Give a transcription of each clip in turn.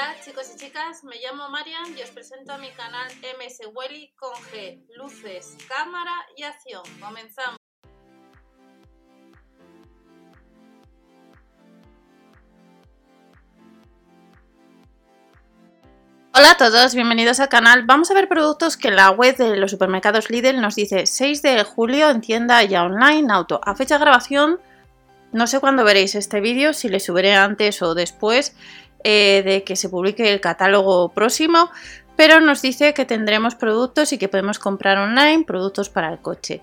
Hola chicos y chicas, me llamo Marian y os presento a mi canal MS Welly con G, luces, cámara y acción. Comenzamos. Hola a todos, bienvenidos al canal. Vamos a ver productos que la web de los supermercados Lidl nos dice 6 de julio en tienda ya online auto. A fecha de grabación, no sé cuándo veréis este vídeo, si le subiré antes o después eh, de que se publique el catálogo próximo, pero nos dice que tendremos productos y que podemos comprar online productos para el coche.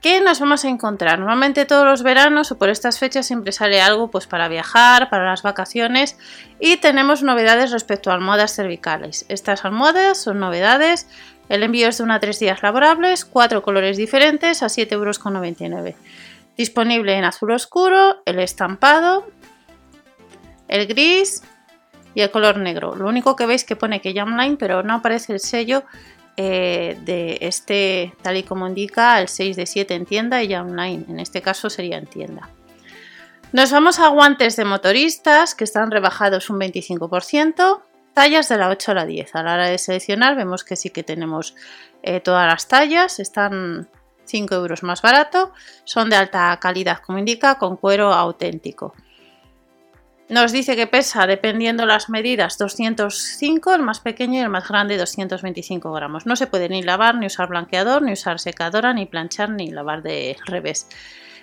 ¿Qué nos vamos a encontrar? Normalmente todos los veranos o por estas fechas siempre sale algo pues para viajar, para las vacaciones y tenemos novedades respecto a almohadas cervicales. Estas almohadas son novedades, el envío es de una a 3 días laborables, cuatro colores diferentes a 7,99 euros. Disponible en azul oscuro, el estampado, el gris y el color negro. Lo único que veis que pone que online, pero no aparece el sello eh, de este, tal y como indica, el 6 de 7 en tienda y online. En este caso sería en tienda. Nos vamos a guantes de motoristas que están rebajados un 25%. Tallas de la 8 a la 10. A la hora de seleccionar vemos que sí que tenemos eh, todas las tallas. Están 5 euros más barato. Son de alta calidad como indica, con cuero auténtico. Nos dice que pesa, dependiendo las medidas, 205, el más pequeño y el más grande 225 gramos. No se puede ni lavar, ni usar blanqueador, ni usar secadora, ni planchar, ni lavar de revés.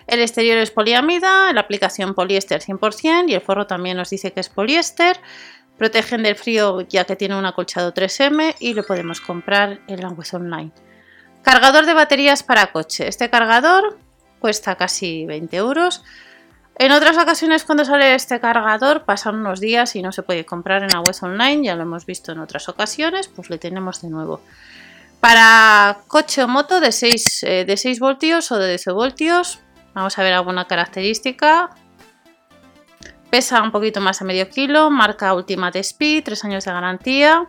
El exterior es poliamida, la aplicación poliéster 100% y el forro también nos dice que es poliéster. Protegen del frío ya que tiene un acolchado 3M y lo podemos comprar en la web online. Cargador de baterías para coche. Este cargador cuesta casi 20 euros. En otras ocasiones cuando sale este cargador pasan unos días y no se puede comprar en la web online, ya lo hemos visto en otras ocasiones, pues le tenemos de nuevo. Para coche o moto de 6, eh, de 6 voltios o de 12 voltios, vamos a ver alguna característica. Pesa un poquito más de medio kilo, marca Ultimate Speed, 3 años de garantía.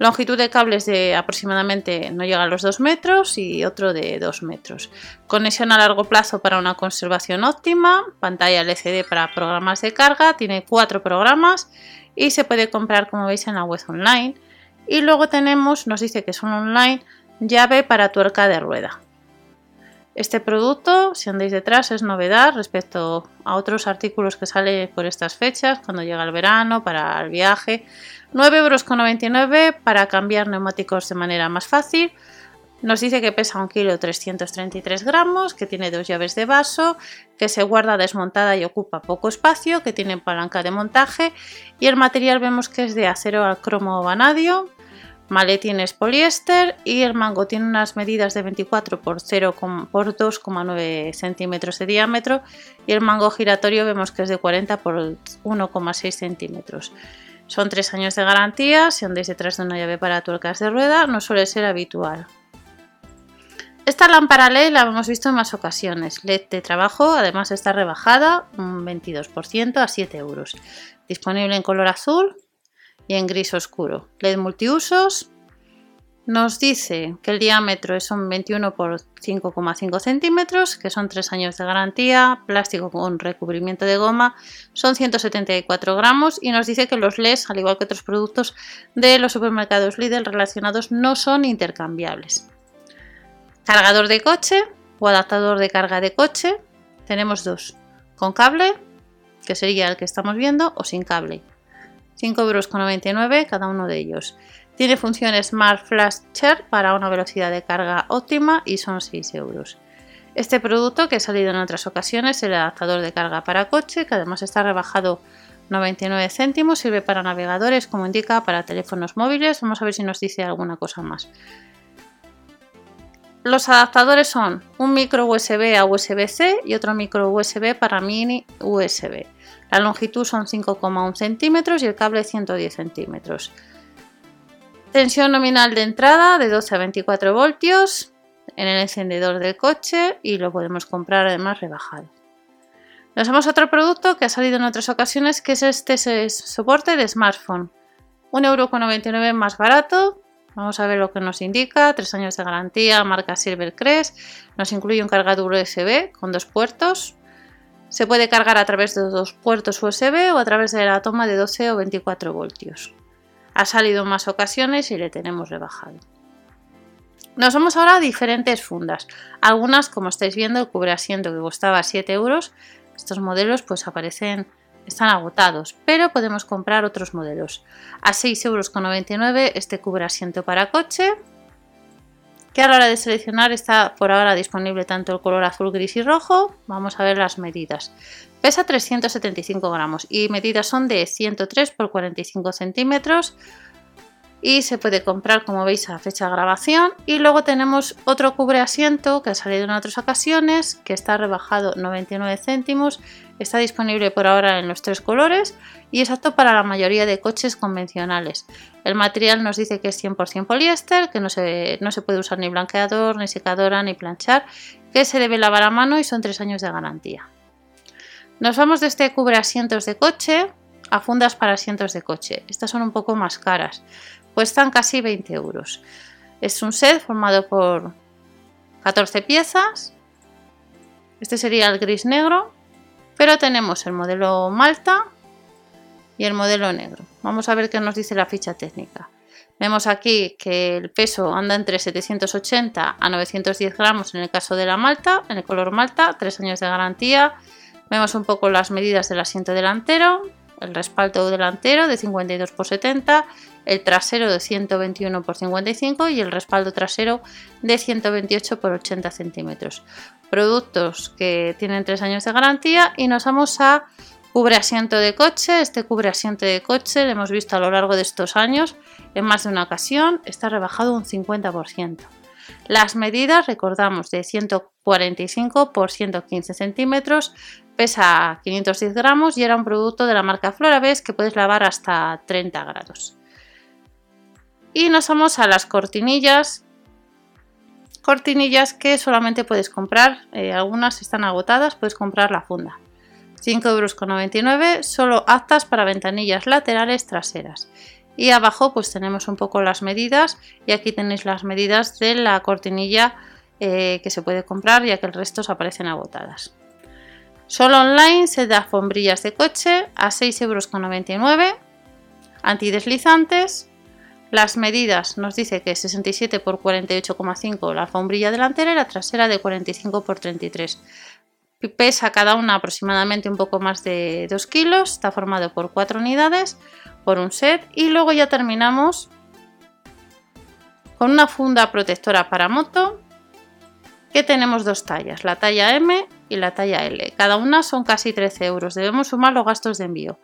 Longitud de cables de aproximadamente no llega a los 2 metros y otro de 2 metros. Conexión a largo plazo para una conservación óptima, pantalla LCD para programas de carga, tiene 4 programas y se puede comprar como veis en la web online. Y luego tenemos, nos dice que es un online, llave para tuerca de rueda. Este producto, si andáis detrás, es novedad respecto a otros artículos que salen por estas fechas, cuando llega el verano, para el viaje. 9,99 euros para cambiar neumáticos de manera más fácil. Nos dice que pesa 1 kg 333 gramos, que tiene dos llaves de vaso, que se guarda desmontada y ocupa poco espacio, que tiene palanca de montaje y el material vemos que es de acero al cromo vanadio, maletín es poliéster y el mango tiene unas medidas de 24 por, 0, por 2,9 centímetros de diámetro y el mango giratorio vemos que es de 40 por 1,6 centímetros. Son tres años de garantía, si andáis detrás de una llave para tuercas de rueda, no suele ser habitual. Esta lámpara LED la hemos visto en más ocasiones. LED de trabajo, además está rebajada un 22% a 7 euros. Disponible en color azul y en gris oscuro. LED multiusos, nos dice que el diámetro es un 21 por 5,5 centímetros, que son 3 años de garantía, plástico con recubrimiento de goma, son 174 gramos y nos dice que los LEDs, al igual que otros productos de los supermercados Lidl relacionados, no son intercambiables. Cargador de coche o adaptador de carga de coche, tenemos dos, con cable, que sería el que estamos viendo, o sin cable. 5,99 euros cada uno de ellos. Tiene función Smart Flash Charge para una velocidad de carga óptima y son 6 euros. Este producto, que ha salido en otras ocasiones, el adaptador de carga para coche, que además está rebajado 99 céntimos, sirve para navegadores, como indica, para teléfonos móviles. Vamos a ver si nos dice alguna cosa más. Los adaptadores son un micro USB a USB-C y otro micro USB para mini USB. La longitud son 5,1 centímetros y el cable 110 centímetros. Tensión nominal de entrada de 12 a 24 voltios en el encendedor del coche y lo podemos comprar además rebajado. Nos vamos otro producto que ha salido en otras ocasiones que es este soporte de smartphone. 1,99€ más barato. Vamos a ver lo que nos indica. 3 años de garantía, marca Silvercrest. Nos incluye un cargador USB con dos puertos. Se puede cargar a través de dos puertos USB o a través de la toma de 12 o 24 voltios. Ha salido en más ocasiones y le tenemos rebajado. Nos vamos ahora a diferentes fundas. Algunas, como estáis viendo, el cubre asiento que costaba 7 euros. Estos modelos pues aparecen, están agotados, pero podemos comprar otros modelos. A 6,99 euros este cubre asiento para coche, que a la hora de seleccionar está por ahora disponible tanto el color azul, gris y rojo. Vamos a ver las medidas. Pesa 375 gramos y medidas son de 103 por 45 centímetros y se puede comprar como veis a fecha de grabación. Y luego tenemos otro cubre asiento que ha salido en otras ocasiones que está rebajado 99 céntimos. Está disponible por ahora en los tres colores y es apto para la mayoría de coches convencionales. El material nos dice que es 100% poliéster que no se, no se puede usar ni blanqueador ni secadora ni planchar que se debe lavar a mano y son tres años de garantía. Nos vamos de este cubre asientos de coche a fundas para asientos de coche. Estas son un poco más caras Cuestan casi 20 euros. Es un set formado por 14 piezas. Este sería el gris negro. Pero tenemos el modelo Malta y el modelo negro. Vamos a ver qué nos dice la ficha técnica. Vemos aquí que el peso anda entre 780 a 910 gramos en el caso de la Malta, en el color Malta, 3 años de garantía. Vemos un poco las medidas del asiento delantero, el respaldo delantero de 52 x 70, el trasero de 121 x 55 y el respaldo trasero de 128 x 80 centímetros. Productos que tienen 3 años de garantía y nos vamos a cubre asiento de coche. Este cubre asiento de coche lo hemos visto a lo largo de estos años en más de una ocasión, está rebajado un 50%. Las medidas, recordamos, de 145 por 115 centímetros, pesa 510 gramos y era un producto de la marca Florabes que puedes lavar hasta 30 grados. Y nos vamos a las cortinillas. Cortinillas que solamente puedes comprar, eh, algunas están agotadas, puedes comprar la funda. 5,99 euros, solo aptas para ventanillas laterales traseras y abajo pues tenemos un poco las medidas y aquí tenéis las medidas de la cortinilla eh, que se puede comprar ya que el resto se aparecen agotadas. Solo online se da alfombrillas de coche a 6,99 euros, antideslizantes. Las medidas nos dice que 67 x 48,5 la alfombrilla delantera y la trasera de 45 x 33. Pesa cada una aproximadamente un poco más de 2 kilos, está formado por 4 unidades por un set y luego ya terminamos con una funda protectora para moto que tenemos dos tallas, la talla M y la talla L. Cada una son casi 13 euros, debemos sumar los gastos de envío.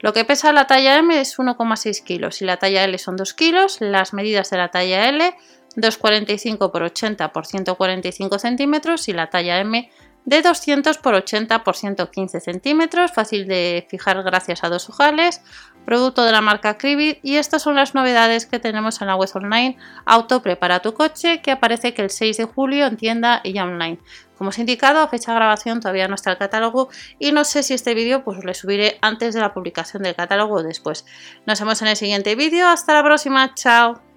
Lo que pesa la talla M es 1,6 kilos y la talla L son 2 kilos. Las medidas de la talla L 2,45 por 80 por 145 centímetros y la talla M de 200 por 80 por 115 centímetros, fácil de fijar gracias a dos ojales, producto de la marca Cribit y estas son las novedades que tenemos en la web online Auto Prepara tu coche que aparece que el 6 de julio en tienda y online. Como os he indicado, a fecha de grabación todavía no está el catálogo y no sé si este vídeo pues le subiré antes de la publicación del catálogo o después. Nos vemos en el siguiente vídeo, hasta la próxima, chao.